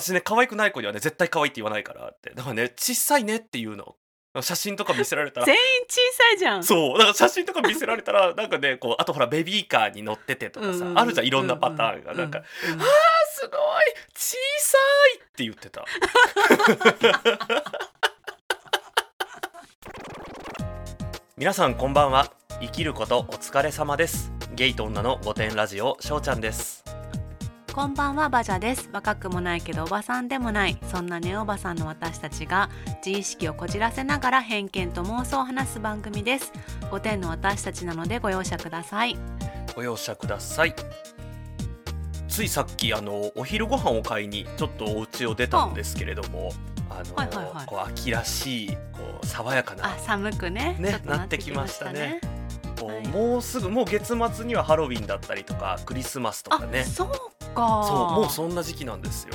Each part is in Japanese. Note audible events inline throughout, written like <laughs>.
私ね可愛くない子にはね絶対可愛いって言わないからって。だからね小さいねっていうの。写真とか見せられたら。全員小さいじゃん。そうだから写真とか見せられたら <laughs> なんかねこうあとほらベビーカーに乗っててとかさ、うんうんあるじゃんいろんなパターンが、なんかうんうんあーすごい小さいって言ってた。<laughs> 皆さんこんばんは。生きることお疲れ様です。ゲイと女の御殿ラジオしょうちゃんですこんばんはバジャです。若くもないけどおばさんでもない。そんなネオおばさんの私たちが自意識をこじらせながら偏見と妄想を話す番組です。5点の私たちなのでご容赦ください。ご容赦ください。ついさっきあのお昼ご飯を買いにちょっとお家を出たんですけれども、あの、はいはいはい。こう秋らしいこう爽やかなあ寒くねねなってきましたね。こうはい。もうすぐもう月末にはハロウィンだったりとかクリスマスとかね。あそうか。そうもうそんな時期なんですよ。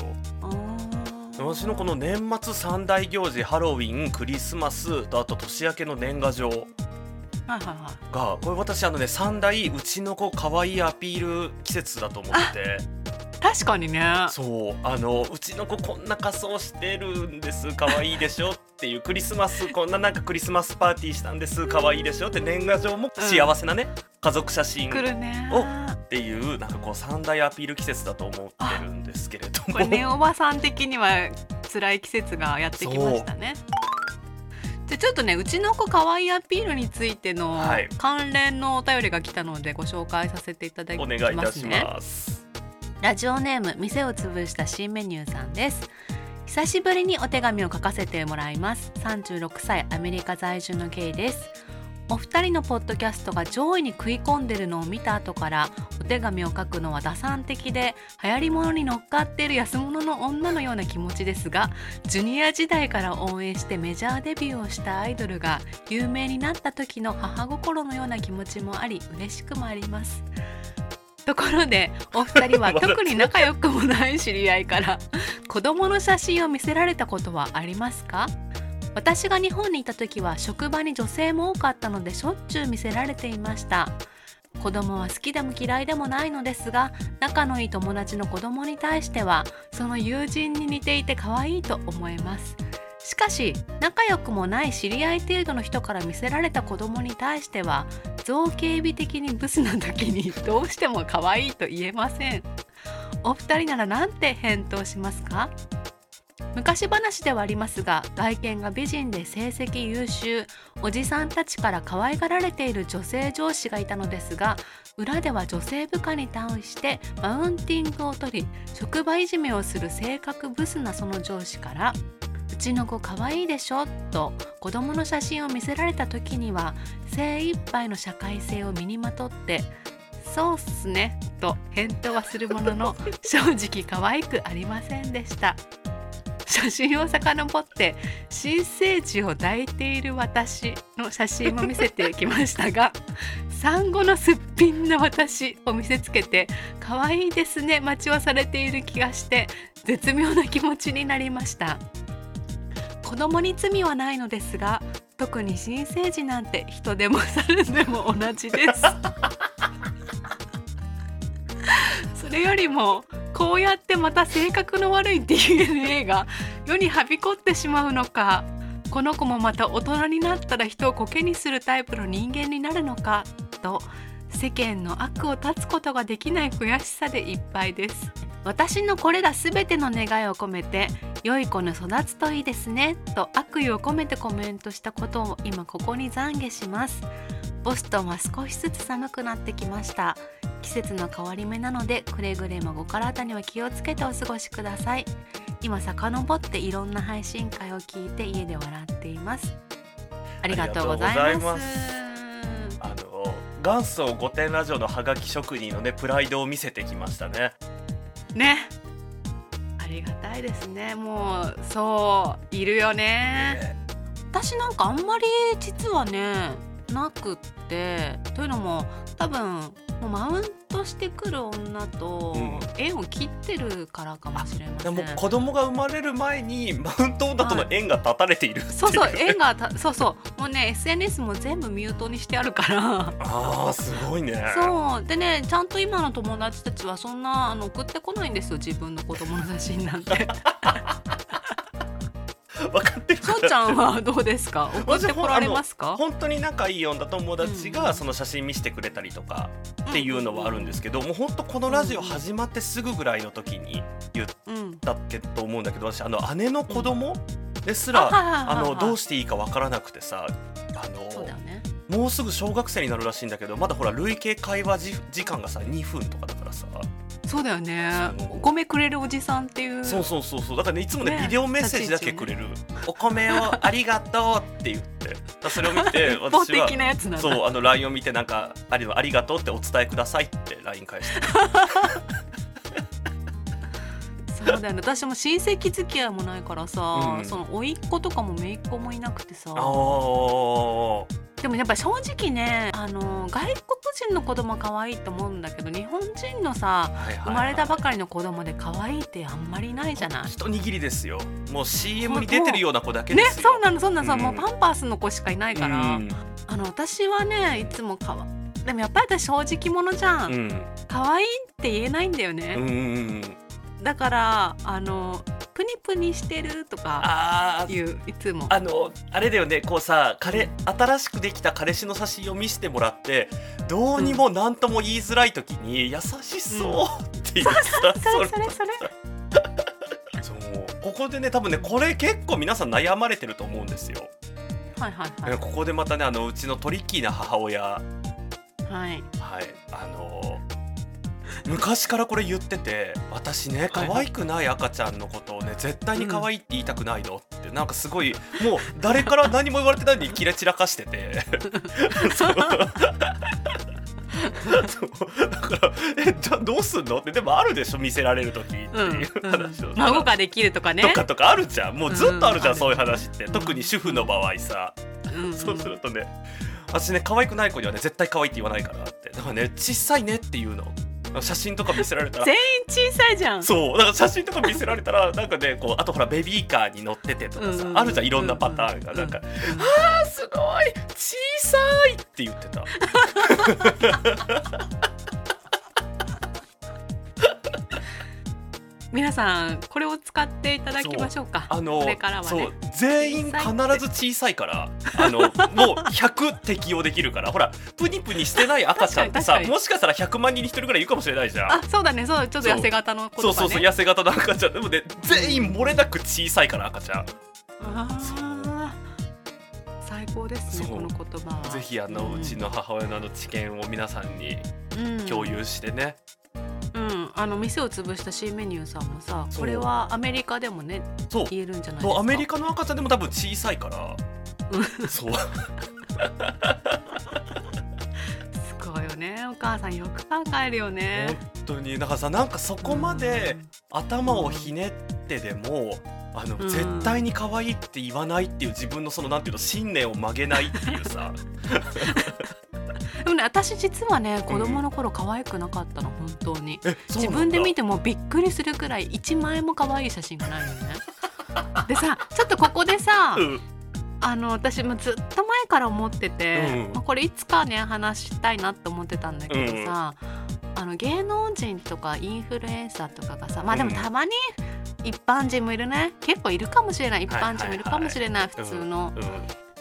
私のこの年末三大行事ハロウィンクリスマスとあと年明けの年賀状。がこれ私あのね三大うちの子可愛いアピール季節だと思って確かにね。そうあのうちの子こんな仮装してるんです。可愛いでしょっていうクリスマスこんななんかクリスマスパーティーしたんです可愛いでしょって年賀状も幸せなね、家族写真来るね。おっていうなんかこう三大アピール季節だと思ってるんですけれども。これねおばさん的には辛い季節がやってきましたね。じゃあちょっとねうちの子可愛いアピールについてのはい。関連のお便りが来たのでご紹介させていただきおますね。願いいたします。ラジオネーム店を潰した新メニューさんです久しぶりにお手紙を書かせてもらいます。36歳アメリカ在住のゲイです。お二人のポッドキャストが上位に食い込んでるのを見た後からお手紙を書くのは打算的で流行り物に乗っかっている安物の女のような気持ちですがジュニア時代から応援してメジャーデビューをしたアイドルが有名になった時の母心のような気持ちもあり嬉しくもあります。ところでお二人は <laughs> 特に仲良くもない知り合いから子供の写真を見せられたことはありますか？私が日本にいた時は職場に女性も多かったのでしょっちゅう見せられていました。子供は好きでも嫌いでもないのですが仲のいい友達の子供に対してはその友人に似ていて可愛いと思えます。しかし仲良くもない知り合い程度の人から見せられた子供に対しては造形美的にブスな時に <laughs> どうしても可愛いと言えません。お二人なら何て返答しますか？昔話ではありますが外見が美人で成績優秀おじさんたちから可愛がられている女性上司がいたのですが裏では女性部下に対してマウンティングを取り職場いじめをする性格ブスなその上司から「ちの子可愛いでしょ」と子供の写真を見せられた時には精一杯の社会性を身にまとって「そうっすね」と返答はするものの <laughs> 正直可愛くありませんでした。写真を遡って新生児を抱いている私の写真も見せてきましたが <laughs> 産後のすっぴんな私を見せつけて可愛いですね待ちをされている気がして絶妙な気持ちになりました子供に罪はないのですが特に新生児なんて人でも猿でも同じです。<laughs> それよりもこうやってまた性格の悪い DNA が世にはびこってしまうのかこの子もまた大人になったら人をコケにするタイプの人間になるのかと世間の悪を断つことができない悔しさでいっぱいです。私のこれらすべての願いを込めて良い子に育つといいですねと悪意を込めてコメントしたことを今ここに懺悔します。ボストンは少しずつ寒くなってきました。季節の変わり目なのでくれぐれもご体には気をつけてお過ごしください。今遡っていろんな配信会を聞いて家で笑っています。ありがとうございます。ありがとうございあの元祖御殿ラジオのハガキ職人のねプライドを見せてきましたね。ね。ありがたいですね。もうそういるよね。私なんかあんまり実はねなくって。というのも多分もうマウントしてくる女とうん。縁を切ってるからかもしれません、でも子供が生まれる前にマウント女との縁が断たれているっていう、そうそう縁がたそうそう。もうね SNS も全部ミュートにしてあるから。ああすごいね。そう。でねちゃんと今の友達たちはそんなあの送ってこないんですよ自分の子供の写真なんて <laughs> 分かってるそうちゃんはどうですか？送ってこられますか？本当に仲いい女友達うん。がその写真見せてくれたりとかっていうのはあるんですけど、もう本当このラジオ始まってすぐぐらいの時に言っうん。たっけと思うんだけど私あの姉の子供ですあらはいはいはいはい。あのどうしていいかわからなくてさあそうだよね。のもうすぐ小学生になるらしいんだけどまだほら累計会話じ時間がさ2分とかだからさそうだよね。お米くれるおじさんっていう。そうそうそうそう。だからねいつもねね。ビデオメッセージだけくれる「お米をありがとう」って言って。だそれを見て <laughs> 一方私は的なやつなんだ。そうあの LINE を見てなんかありありがとうってお伝えくださいって LINE 返して。<laughs> そうだよね。私も親戚付き合いもないからさ、うん。その甥っ子とかも姪っ子もいなくてさでもやっぱり正直ねあの外国人の子供は可愛いと思うんだけど日本人のさはいはいはい。生まれたばかりの子供で可愛いってあんまりないじゃない？一握りですよ。もう CM に出てるような子だけねですよ。そうなのそうなの、うん。もうパンパースの子しかいないから、うん。あの私はねいつもかわでもやっぱり私正直者じゃん、うん。可愛いって言えないんだよね、うんうんうん。だからあのプニプニしてるとかあー。言ういつも。あのあれだよね。こうさ彼新しくできた彼氏の写真を見せてもらってどうにも何とも言いづらい時に優しそうっていうさ、それそれ。それ。そう。ここでね多分ねこれ結構皆さん悩まれてると思うんですよ、はいはいはい。ここでまたねあのうちのトリッキーな母親。はい。はい。あの昔からこれ言ってて私ね可愛くない赤ちゃんのことをね絶対に可愛いって言いたくないの。って、なんかすごいもう誰から何も言われてないのに <laughs> キレ散らかしてて。<laughs> そう。だからえじゃあどうすんの？ってでもあるでしょ見せられる時っていう話を、うん、孫ができるとかね。とかとかあるじゃん。もうずっとあるじゃん、うんそういう話って。特に主婦の場合さ、うんうん。そうするとね私ね可愛くない子にはね絶対可愛いって言わないからって。だからね小さいねっていうの写真とか見せられたら。全員小さいじゃん。そう。だから写真とか見せられたらなんかねこうあとほらベビーカーに乗っててとかさ、うんうんあるじゃんいろんなパターンが。なんか「うん。あーすごい。小さい!」って言ってた <laughs> 皆さんこれを使っていただきましょうか。あのこれからはね。そう。全員必ず小さいからあのもう100適用できるから。ほらプニプニしてない赤ちゃんってさもしかしたら100万人に1人ぐらいいるかもしれないじゃん。あそうだね。そうちょっと痩せ型の子そうそうとかねそう痩せ型の赤ちゃん。でもね全員漏れなく小さいから赤ちゃん。あー。最高ですねそう。この言葉は。ぜひあの、うちの母親のあの知見を皆さんにうん。共有してね、うん、あの店を潰した新メニューさんもさそう。これはアメリカでもねそう。言えるんじゃないですか？そうアメリカの赤ちゃんでも多分小さいから。そう。<laughs> すごいよね。お母さんよく考えるよね。本当に。だからさなんかそこまで頭をひねってでもあの、うん。絶対に可愛いって言わないっていう自分のそのなんていうの信念を曲げないっていうさ。でもね私実はね子供の頃可愛くなかったの本当に。自分で見てもびっくりするくらい1枚も可愛い写真がないのね。でさちょっとここでさうんあの私もずっと前から思ってて、うん。まあこれいつかね話したいなって思ってたんだけどさ、あの芸能人とかインフルエンサーとかがさまあでもうん。たまに一般人もいるね。結構いるかもしれない。一般人もいるかもしれない、うん普通の、うん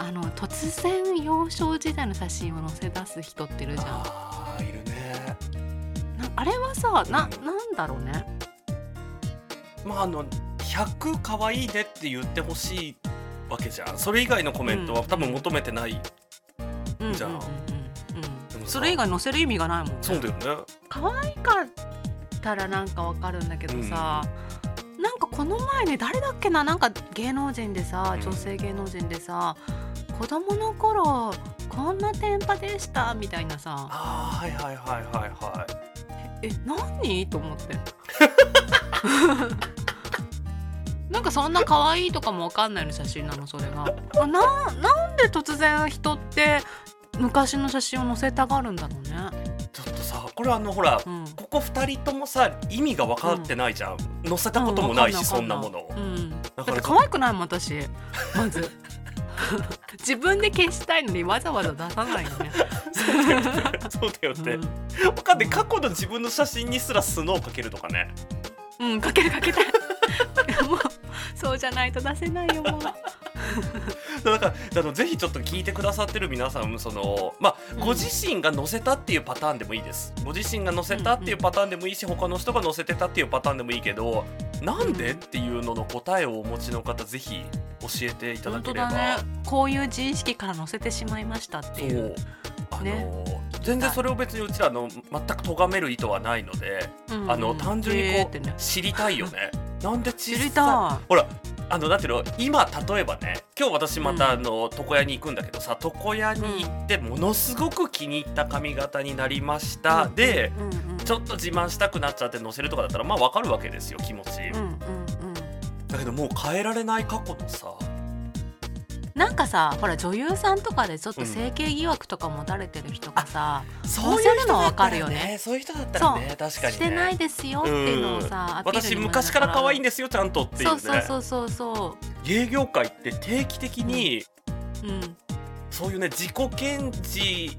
あの突然幼少時代の写真を載せ出す人っているじゃん。あーいるね。なあれはさなうん。なんだろうね。まああの100可愛いねって言ってほしいわけじゃん。それ以外のコメントはうん。多分求めてない、じゃんそれ以外載せる意味がないもんね。そうだよね。可愛かったらなんかわかるんだけどさ、なんかこの前ね誰だっけな？なんか芸能人でさうん。女性芸能人でさ、子供の頃こんなテンパでしたみたいなさ。ああはいはいはいはいはえ何？と思って <laughs> なんかそんな可愛いとかもわかんないの写真なのそれが。あななんで突然人って昔の写真を載せたがるんだろうね。いちょっとさこれあのほら、うん。ここ2人ともさ意味が分かってないじゃん、載せたこともないし、うんそんなもの、うん、だだからって可愛くないもん私。まず。<laughs> 自分で消したいのにわざわざ出さないよね、そうだよね、うん。他で過去の自分の写真にすらスノーかけるとかね。うん、かけるかけたいそうじゃないと出せないよもう。<laughs> だからあのぜひちょっと聞いてくださってる皆さんそのまあ、うん。ご自身が載せたっていうパターンでもいいです。ご自身が載せたっていうパターンでもいいし他の人が載せてたっていうパターンでもいいけどなんでっていうのの答えをお持ちの方ぜひ教えていただ本ければ、当だね。こういう自意識から載せてしまいましたってそいう。う。あの、ね。全然それを別にうちらの全く咎める意図はないので、うん。あの単純にこう、ね。知りたいよねなんで小さい。ほらあのなんていうの今例えばね今日私またうん。あの床屋に行くんだけどさ床屋に行ってものすごく気に入った髪型になりました、うん。うんうんちょっと自慢したくなっちゃって載せるとかだったらまあわかるわけですよ気持ち、うんうんうん。だけどもう変えられない過去のさなんかさほら女優さんとかでちょっと整形疑惑とか持たれてる人がさ、そういうのはわかるよね。そういう人だったらね確かにね。してないですよっていうのをさ、アピール私昔から可愛いんですよちゃんとっていうそねうそうそうそうそ芸業界って定期的に、ううん。そういうね自己検事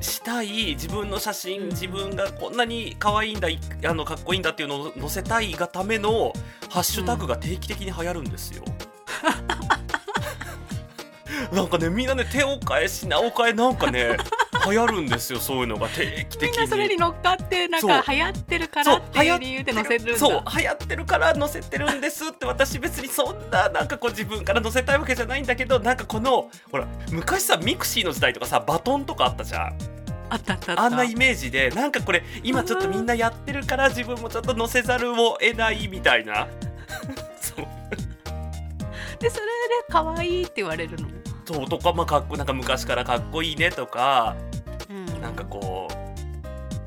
したい自分の写真、うん。自分がこんなに可愛いんだいあのかっこいいんだっていうのを載せたいがためのハッシュタグが定期的に流行るんですよ。<laughs> <laughs> なんかねみんなね手を変え品を変えなんかね <laughs> 流行るんですよそういうのが。定期的に。みんなそれに乗っかってなんか流行ってるからっていう理由で載せるそう流行ってるから載せてるんですって私別にそんななんかこう自分から載せたいわけじゃないんだけどなんかこのほら昔さミクシーの時代とかさバトンとかあったじゃん。あったあったあった。あんなイメージでなんかこれ今ちょっとみんなやってるから自分もちょっと載せざるを得ないみたいな。<laughs> そうでそれで可愛いって言われるの、そうとかまあかっこなんか昔からかっこいいねとかうん。なんかこう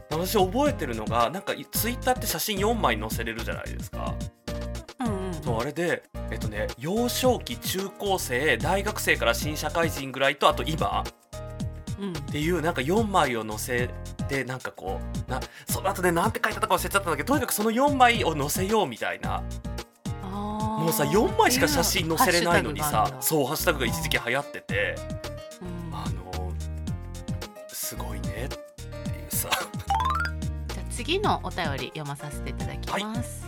私覚えてるのがなんかツイッターって写真4枚載せれるじゃないですか。うんうん。そうあれでえっとね幼少期中高生大学生から新社会人ぐらいとあと今うん。っていうなんか4枚を載せてなんかこうなその後ねなんて書いてあったか忘れちゃったんだけどとにかくそその4枚を載せようみたいなももうさ4枚しか写真載せれないのにさうそうハッシュタグが一時期流行っててん、あのすごいねっていうさ。じゃあ次のお便り読まさせていただきます、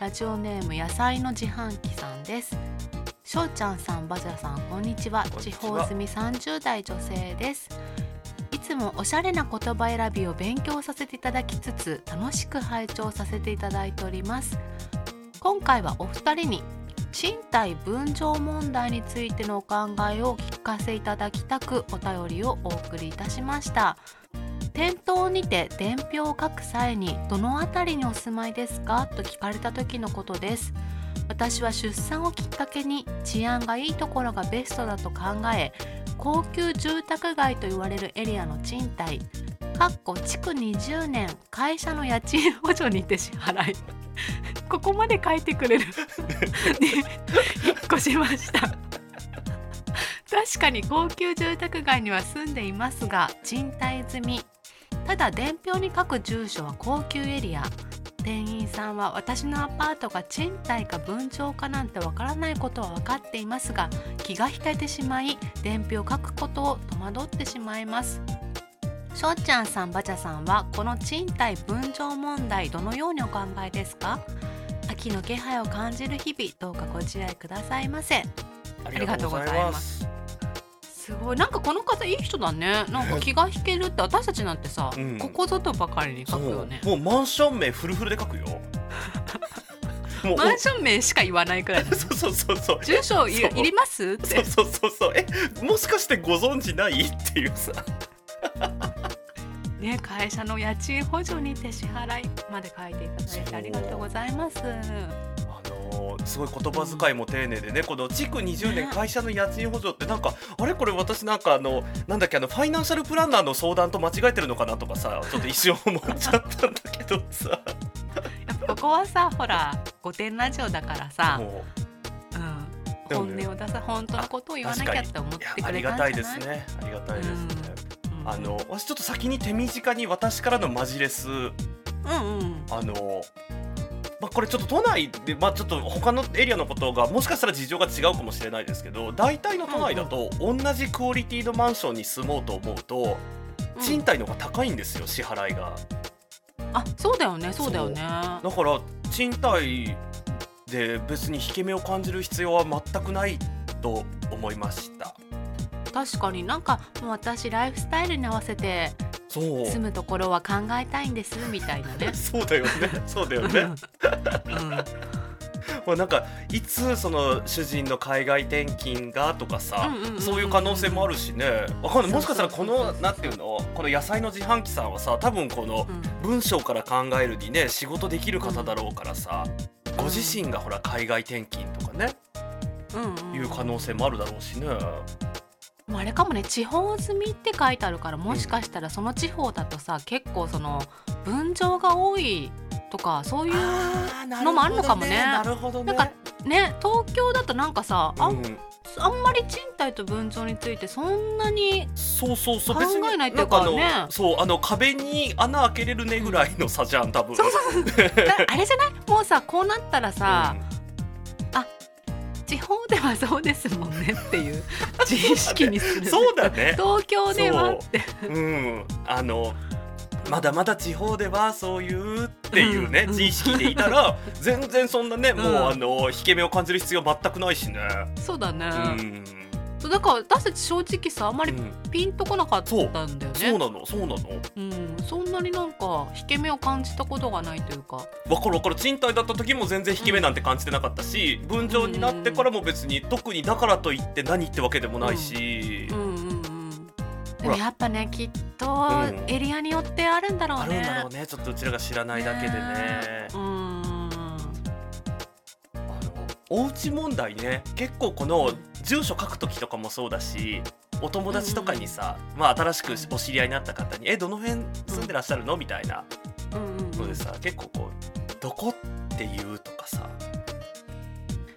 ラジオネーム野菜の自販機さんです。しょうちゃんさんバジャさんこんにちは。地は方住み30代女性です。いつもおしゃれな言葉選びを勉強させていただきつつ楽しく拝聴させていただいております今回はお二人に賃貸分譲問題についてのお考えをお聞かせいただきたくお便りをお送りいたしました。店頭にて伝票を書く際にどの辺りにお住まいですかと聞かれた時のことです。私は出産をきっかけに治安がいいところがベストだと考え高級住宅街と言われるエリアの賃貸かっこ築20年会社の家賃補助にて支払い。<laughs> ここまで書いてくれる。に <laughs> 引っ越しました。<laughs> 確かに高級住宅街には住んでいますが賃貸済み。ただ伝票に書く住所は高級エリア。店員さんは私のアパートが賃貸か分譲かなんてわからないことは分かっていますが気が引かれてしまい伝票を書くことを戸惑ってしまいます。しょうちゃんさんばちゃさんはこの賃貸分譲問題どのようにお考えですか？秋の気配を感じる日々どうかご自愛くださいませ。ありがとうございます。すごい。なんかこの方いい人だね。なんか気が引けるって私たちなんてさ、うん。ここぞとばかりに書くよね。もうマンション名フルフルで書くよ。<laughs> マンション名しか言わないくらいだ <laughs> そうそうそうそう。住所いいります？って。そう。そうそうそう。えもしかしてご存知ない？っていうさね会社の家賃補助にて支払いまで書いていただいてありがとうございます。あのーすごい言葉遣いも丁寧でね、この築20年ね会社の家賃補助ってなんかあれこれ私なんかあのなんだっけあのファイナンシャルプランナーの相談と間違えてるのかなとかさちょっと一瞬思っちゃったんだけどさ。やっぱここはさほら御殿ラジオだからさ、もう。ん、本音を出さ本当のことを言わなきゃって思ってくれありがたいたんじゃないですね。ありがたいですね、うんあの私ちょっと先に手短に私からのマジレス。うんうん。あのまあ、これちょっと都内で、まあ、ちょっと他のエリアのことがもしかしたら事情が違うかもしれないですけど大体の都内だと同じクオリティのマンションに住もうと思うとうん。賃貸の方が高いんですよ支払いが。あそうだよねそうだよね。だから賃貸で別に引け目を感じる必要は全くないと思いました確かになんかもう私ライフスタイルに合わせてそう。住むところは考えたいんですみたいなね。<laughs> そうだよね。そうだよね。うん。まあなんかいつその主人の海外転勤がとかさうんうんうんうんそういう可能性もあるしね。わかんない。もしかしたらこのなんていうの？この野菜の自販機さんはさ多分このうん。文章から考えるにね仕事できる方だろうからさご自身がほら海外転勤とかねうんうん。いう可能性もあるだろうしねあれかもね地方住みって書いてあるからもしかしたらその地方だとさ結構その分譲が多いとかそういうのもあるのかもね。なるほどね。なんかね東京だとなんかさあ,、うん。んあんまり賃貸と分譲についてそんなにそうそうそう。考えないっていうかね。そうあの壁に穴開けれるねぐらいの差じゃん多分。そうそうだあれじゃない？もうさこうなったらさ、地方ではそうですもんねっていう自意識にすうんる。そうだね。東京ではって。うん、あのまだまだ地方ではそういうっていうね、うん。自意識でいたら <laughs> 全然そんなね、もううん。あの引け目を感じる必要全くないしね。そうだね、うん、そうだから私たち正直さあんまりうん。ピンとこなかったんだよね、そう。なの。そうなの。うん、そんなになんか引け目を感じたことがないというか。わかるわかる。賃貸だった時も全然引け目なんて感じてなかったし分譲になってからも別に特にだからといって何ってわけでもないし、うんうんうんでもやっぱねきっとうん。エリアによってあるんだろうあるんね、だろうね。ちょっとうちらが知らないだけでね。うん。あのお家問題ね。結構この住所書く時とかもそうだしお友達とかにさ、まあ、新しくお知り合いになった方に「えどの辺住んでらっしゃるの?」みたいなうんうんのでさ結構こう「どこ?」って言うとかさ、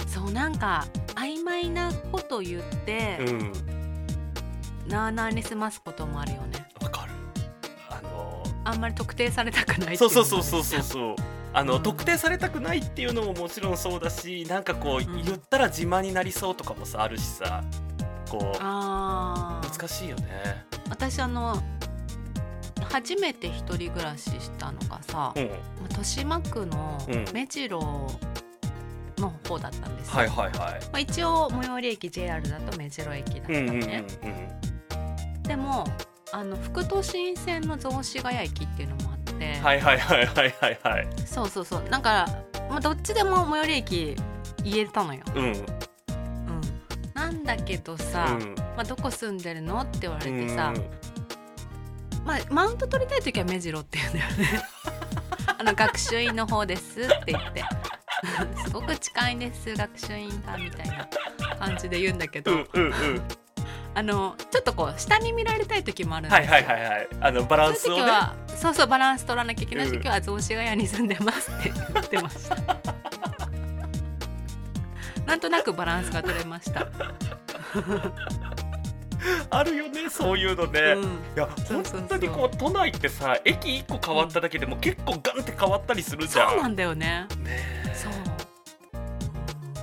そうなんか曖昧なこと言って、うん。なあなあに済ますこともあるよね。わかる。あのあんまり特定されたくないっていそうそうそうそうそうそうあの、うん。特定されたくないっていうのももちろんそうだしなんかこう、ん。言ったら自慢になりそうとかもさあるしさこう難しいよね。私あの初めて一人暮らししたのがさ、うん、まあ豊島区のうん。目白の方だったんですよ、はいはいはい。まあ、一応最寄り駅 JR だと目白駅だったのうんうんうんね、うん。でもあの副都心線の雑司ヶ谷駅っていうのもあって、はいはいはいはいはいはい。そうそうそう。なんか、まあ、どっちでも最寄り駅言えたのよ、うん。うん、なんだけどさ、うん。まあ、どこ住んでるのって言われてさ、うん。まあ、マウント取りたい時は目白って言うんだよね。<laughs> あの学習院の方ですって言って。<laughs> すごく近いんです学習院がみたいな感じで言うんだけど、うんうんうん。あのちょっとこう下に見られたい時もあるんですよはいはいはいはい。あのバランスをね。そうそうそうバランス取らなきゃいけない時うんは雑司ヶ谷に住んでますって言ってました <laughs> なんとなくバランスが取れました、<laughs> あるよねそういうのね。うんいや本当にこう都内ってさ駅一個変わっただけでも結構ガンって変わったりするじゃん。そうなんだよねね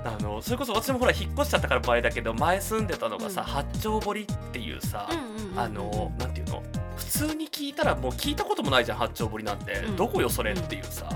あのそれこそ私もほら引っ越しちゃったから前だけど前住んでたのがさ、うん。八丁堀っていうさ、うんうんうんうん。あのなんていうの？普通に聞いたらもう聞いたこともないじゃん八丁堀なんて、うん。どこよそれっていうさ、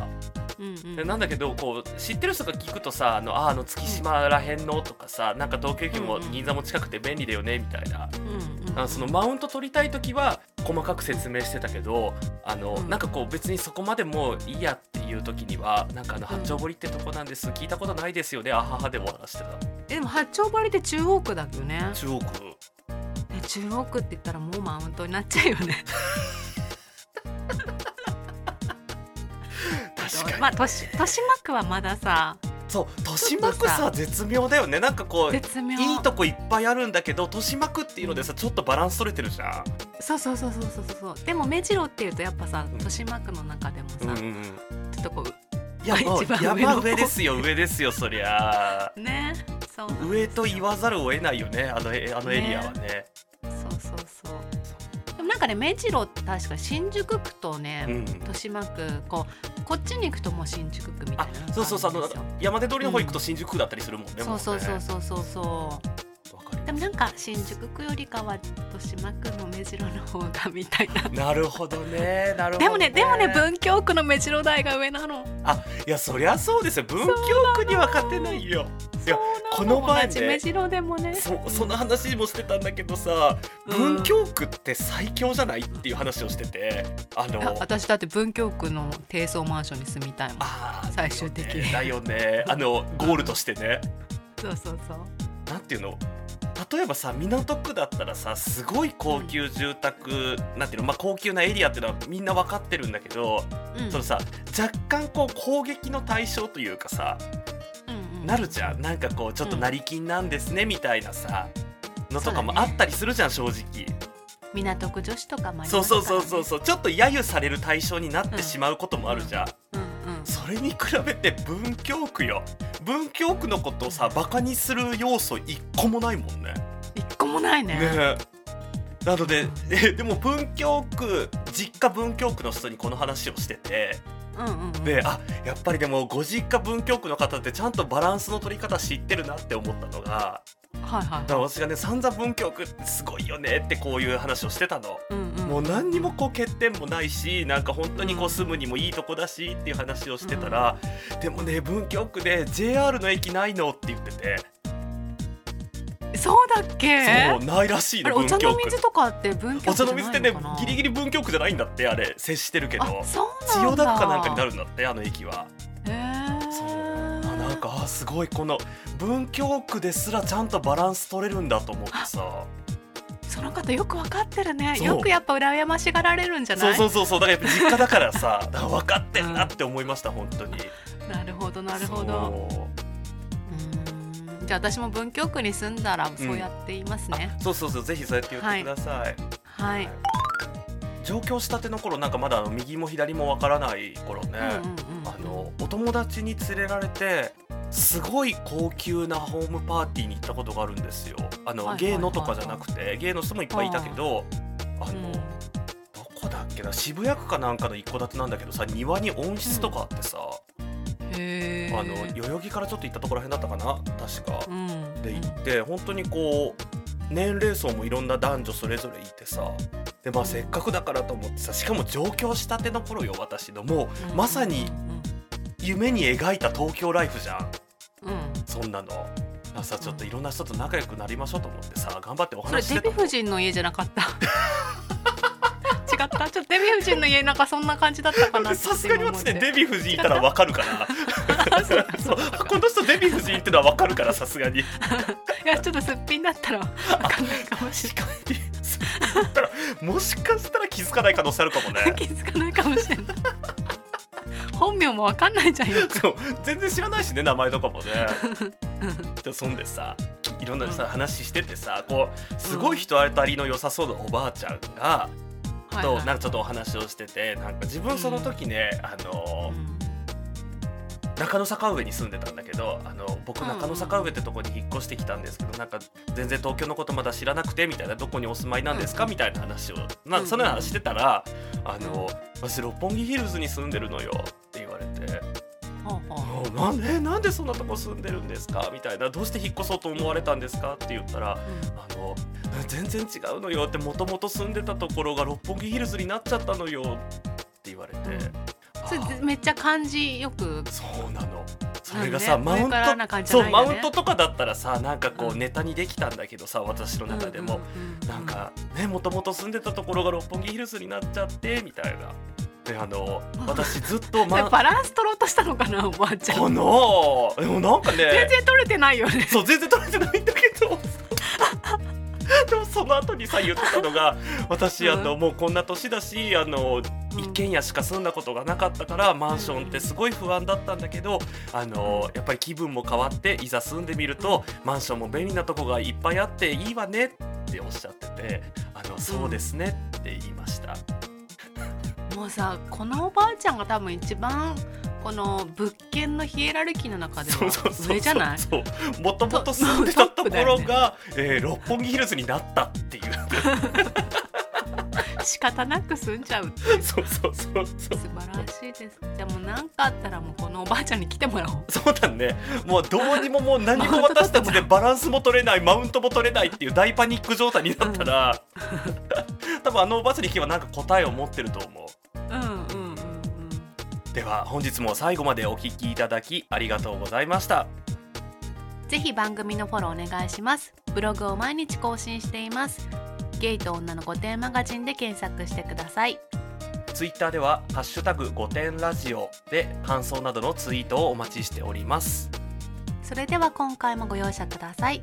うんうんでなんだけどこう知ってる人が聞くとさあのああの月島らへんのとかさなんか東京駅も銀座も近くて便利だよねみたいな、うんうんそのマウント取りたい時は細かく説明してたけどあの、うん。なんかこう別にそこまでもういいやっていう時にはなんかあのうん八丁堀ってとこなんです聞いたことないですよねあははで終わらしてた。えでも八丁堀って中央区だよね。中央区。ね中央区って言ったらもうマウントになっちゃうよね <laughs> まあ豊豊島区はまださそう豊島区さ絶妙だよね。なんかこういいとこいっぱいあるんだけど豊島区っていうのでさちょっとバランス取れてるじゃん。そうそうそうそうそうそう。でも目白っていうとやっぱさん。豊島区の中でもさ、うんうんうん。ちょっとこいやもう山上ですよ上ですよそりゃ。うねそう上と言わざるを得ないよねあのえあのエリアはね。そうそうそうななんかね目白って確か新宿区とね、うん。豊島区こうこっちに行くともう新宿区みたあいなそうそうそう山手通りの方行くと新宿区だったりするもんね、うね。そうそうそうそうそうわかりでもなんか新宿区よりかは豊島区の目白の方がみたいななるほどねなるほど、でもねでもね文京区の目白台が上なの。いやそりゃそうですよ。文京区には勝てないよいやこの前ね白でもね。そその話もしてたんだけどさ、うん。文京区って最強じゃないっていう話をしててあのあ私だって文京区の低層マンションに住みたいもん。あー最終的に。だよね。だよね。あのゴールとしてね。そうそうそう。なんていうの？例えばさ港区だったらさすごい高級住宅、なんていうの？まあ高級なエリアっていうのはみんな分かってるんだけど、うん。そのさ若干こう攻撃の対象というかさなるじゃん。なんかこうちょっと成金なんですねみたいなさのとかもあったりするじゃん正直。港区女子とかもありそうそうそうそうそう。ちょっと揶揄される対象になってしまうこともあるじゃん、うんうんそれに比べて文京区よ。文京区のことをさバカにする要素一個もないもんね。一個もないね。ね。えなのでえでも文京区実家文京区の人にこの話をしててであやっぱりでもご実家文京区の方ってちゃんとバランスの取り方知ってるなって思ったのがはいはいだから私がね散々文京区ってすごいよねってこういう話をしてたの。うんうん。もう何にもこう欠点もないしなんか本当にこう住むにもいいとこだしっていう話をしてたら、でもね文京区で JR の駅ないのって言ってて、そうだっけ？そうないらしいあれお茶の水とかって文京お茶の水ってねギリギギリ文京区じゃないんだってあれ接してるけど。あそう千なんだ。代田区かなんかになるんだってあの駅は。へー。そう。あなんかあすごいこの文京区ですらちゃんとバランス取れるんだと思ってさ。その方よくわかってるね。よくやっぱ羨ましがられるんじゃない？そうそうそうそう。だからやっぱ実家だからさ分かってんなって思いました、本当に。<laughs> なるほどなるほどじゃあ私も文京区に住んだらそうやって言いますね、あそうそうそうぜひそうやって言ってください、はい、上京したての頃なんかまだ右も左もわからない頃ね、うんうんうんあのお友達に連れられてすごい高級なホームパーティーに行ったことがあるんですよ。あの、はいはいはいはい。芸のとかじゃなくて芸の人もいっぱいいたけど、あの、うん。どこだっけな渋谷区かなんかの一戸建てなんだけどさ庭に温室とかあってさ、あの代々木からちょっと行ったところらへんだったかな？確か。うん。で行って本当にこう年齢層もいろんな男女それぞれいてさ。でまあせっかくだからと思ってさしかも上京したての頃よ私の。もうまさに夢に描いた東京ライフじゃん。うん。うんうんそんなの。さちょっといろんな人と仲良くなりましょうと思ってさ頑張ってお話ししてた。デヴィ夫人の家じゃなかった？違 <laughs> った。ちょっとデヴィ夫人の家なんかそんな感じだったかな <laughs> さすがに私ねデヴィ夫人いたらわかるから。<laughs> そう。この人デヴィ夫人ってのはわかるからさすがに。<laughs> いやちょっとすっぴんだったらわかんないかもしれ確かにそうだったらもしかしたら気づかない可能性あるかもね。ない気づかないかもしれない。本名もわかんないじゃんそう。全然知らないしね名前とかもね。でそんでさいろんなさ、うん。話しててさこうすごい人当たりの良さそうなおばあちゃんが、となんかちょっとお話をしててなんか自分その時ね、あの中野坂上に住んでたんだけどあの僕中野坂上ってとこに引っ越してきたんですけどなんか全然東京のことまだ知らなくてみたいなどこにお住まいなんですかうんみたいな話をなうんそのような話してたら「あの私六本木ヒルズに住んでるのよ」って言われて。ほうほう「なん。でなんでそんなとこ住んでるんですか?」みたいな「どうして引っ越そうと思われたんですか?」って言ったらあの全然違うのよってもともと住んでたところが六本木ヒルズになっちゃったのよって言われて、それめっちゃ漢字よく。そうなの。それがさ、マウントそうマウントとかだったらさなんかこううん。ネタにできたんだけどさ私の中でも、うんうんうんなんかねもともと住んでたところが六本木ヒルズになっちゃってみたいな。であの私ずっと、ま、バランス取ろうとしたのかなおばあちゃん。かなでもなんかね全然取れてないよね。そう全然取れてないんだけど。<laughs> でもその後にさ言ってたのが <laughs> 私あの、もうこんな年だしあの一軒家しか住んだことがなかったからマンションってすごい不安だったんだけどあのやっぱり気分も変わっていざ住んでみるとマンションも便利なとこがいっぱいあっていいわねっておっしゃっててあのそうですねって言いました。もうさこのおばあちゃんが多分一番この物件のヒエラルキーの中では上じゃない？そう。もともと住んでたところが、えー六本木ヒルズになったっていう。<laughs> 仕方なく済んじゃう。そうそうそうそう。素晴らしいです。じゃあもう何かあったらもうこのおばあちゃんに来てもらおう。そうだね。もうどうにももう何も私たちで <laughs> バランスも取れないマウントも取れないっていう大パニック状態になったら、<laughs> 多分あのおばあちゃんに聞けばなんか答えを持ってると思う。うんうんうんうんでは本日も最後までお聞きいただきありがとうございました。ぜひ番組のフォローお願いします。ブログを毎日更新しています。ゲイと女の御殿マガジンで検索してください。ツイッターでは「ハッシュタグ5点ラジオ」で感想などのツイートをお待ちしております。それでは今回もご容赦ください